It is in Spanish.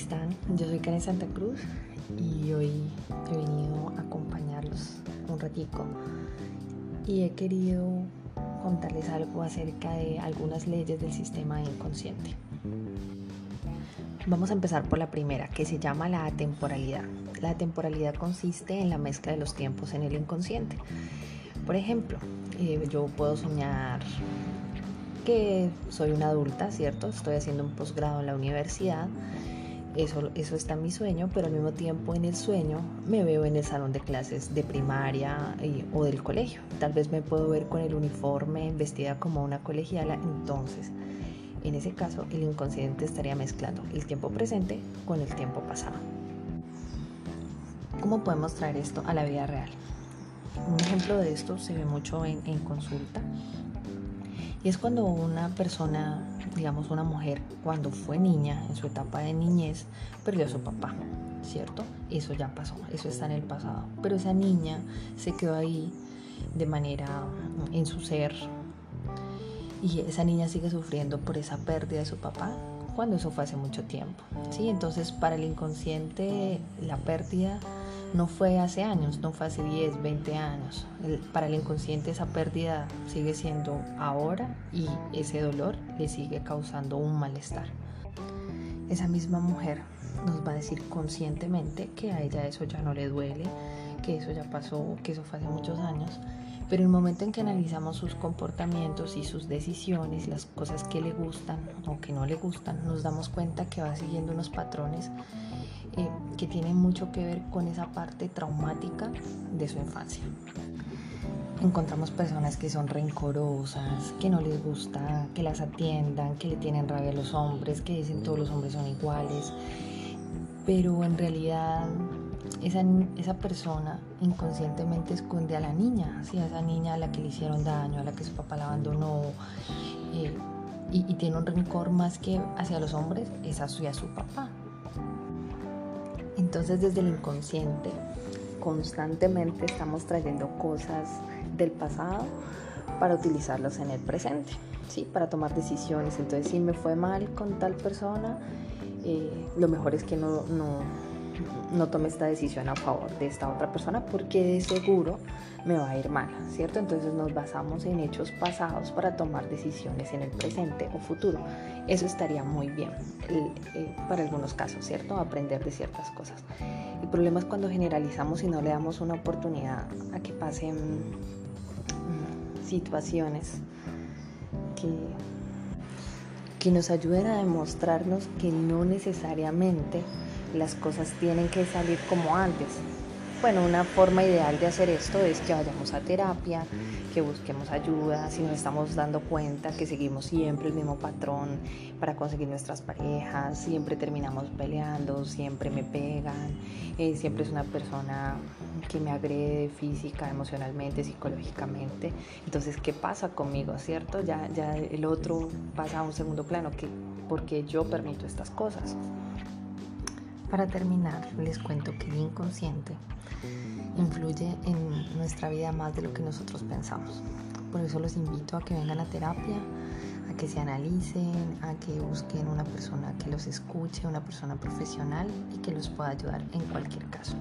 están? Yo soy Karen Santa Cruz y hoy he venido a acompañarlos un ratico y he querido contarles algo acerca de algunas leyes del sistema inconsciente. Vamos a empezar por la primera, que se llama la atemporalidad. La atemporalidad consiste en la mezcla de los tiempos en el inconsciente. Por ejemplo, eh, yo puedo soñar que soy una adulta, ¿cierto? Estoy haciendo un posgrado en la universidad. Eso, eso está en mi sueño, pero al mismo tiempo en el sueño me veo en el salón de clases de primaria o del colegio. Tal vez me puedo ver con el uniforme vestida como una colegiala. Entonces, en ese caso, el inconsciente estaría mezclando el tiempo presente con el tiempo pasado. ¿Cómo podemos traer esto a la vida real? Un ejemplo de esto se ve mucho en, en consulta y es cuando una persona, digamos una mujer, cuando fue niña, en su etapa de niñez, perdió a su papá, ¿cierto? Eso ya pasó, eso está en el pasado. Pero esa niña se quedó ahí de manera en su ser y esa niña sigue sufriendo por esa pérdida de su papá cuando eso fue hace mucho tiempo, ¿sí? Entonces para el inconsciente la pérdida no fue hace años, no fue hace 10, 20 años. para el inconsciente esa pérdida sigue siendo ahora y ese dolor le sigue causando un malestar. Esa misma mujer nos va a decir conscientemente que a ella eso ya no le duele, que eso ya pasó, que eso fue hace muchos años, pero el momento en que analizamos sus comportamientos y sus decisiones, las cosas que le gustan o que no le gustan, nos damos cuenta que va siguiendo unos patrones eh, que tienen mucho que ver con esa parte traumática de su infancia. Encontramos personas que son rencorosas, que no les gusta que las atiendan, que le tienen rabia a los hombres, que dicen todos los hombres son iguales, pero en realidad esa, esa persona inconscientemente esconde a la niña, a esa niña a la que le hicieron daño, a la que su papá la abandonó. Eh, y, tiene un rencor más que hacia los hombres, es hacia su papá. Entonces desde el inconsciente constantemente estamos trayendo cosas del pasado para utilizarlos en el presente, ¿sí? para tomar decisiones. Entonces si me fue mal con tal persona, eh, lo mejor es que no, no tome esta decisión a favor de esta otra persona porque de seguro me va a ir mal, ¿cierto? Entonces nos basamos en hechos pasados para tomar decisiones en el presente o futuro. Eso estaría muy bien eh, para algunos casos, ¿cierto? Aprender de ciertas cosas. El problema es cuando generalizamos y no le damos una oportunidad a que pasen mm, situaciones que, que nos ayuden a demostrarnos que no necesariamente las cosas tienen que salir como antes. Bueno, una forma ideal de hacer esto es que vayamos a terapia, que busquemos ayuda, si nos estamos dando cuenta que seguimos siempre el mismo patrón para conseguir nuestras parejas, siempre terminamos peleando, siempre me pegan, eh, siempre es una persona que me agrede física, emocionalmente, psicológicamente. Entonces, ¿qué pasa conmigo, cierto? Ya, ya el otro pasa a un segundo plano, que porque yo permito estas cosas. Para terminar, les cuento que el inconsciente influye en nuestra vida más de lo que nosotros pensamos. Por eso los invito a que vengan a terapia, a que se analicen, a que busquen una persona que los escuche, una persona profesional y que los pueda ayudar en cualquier caso.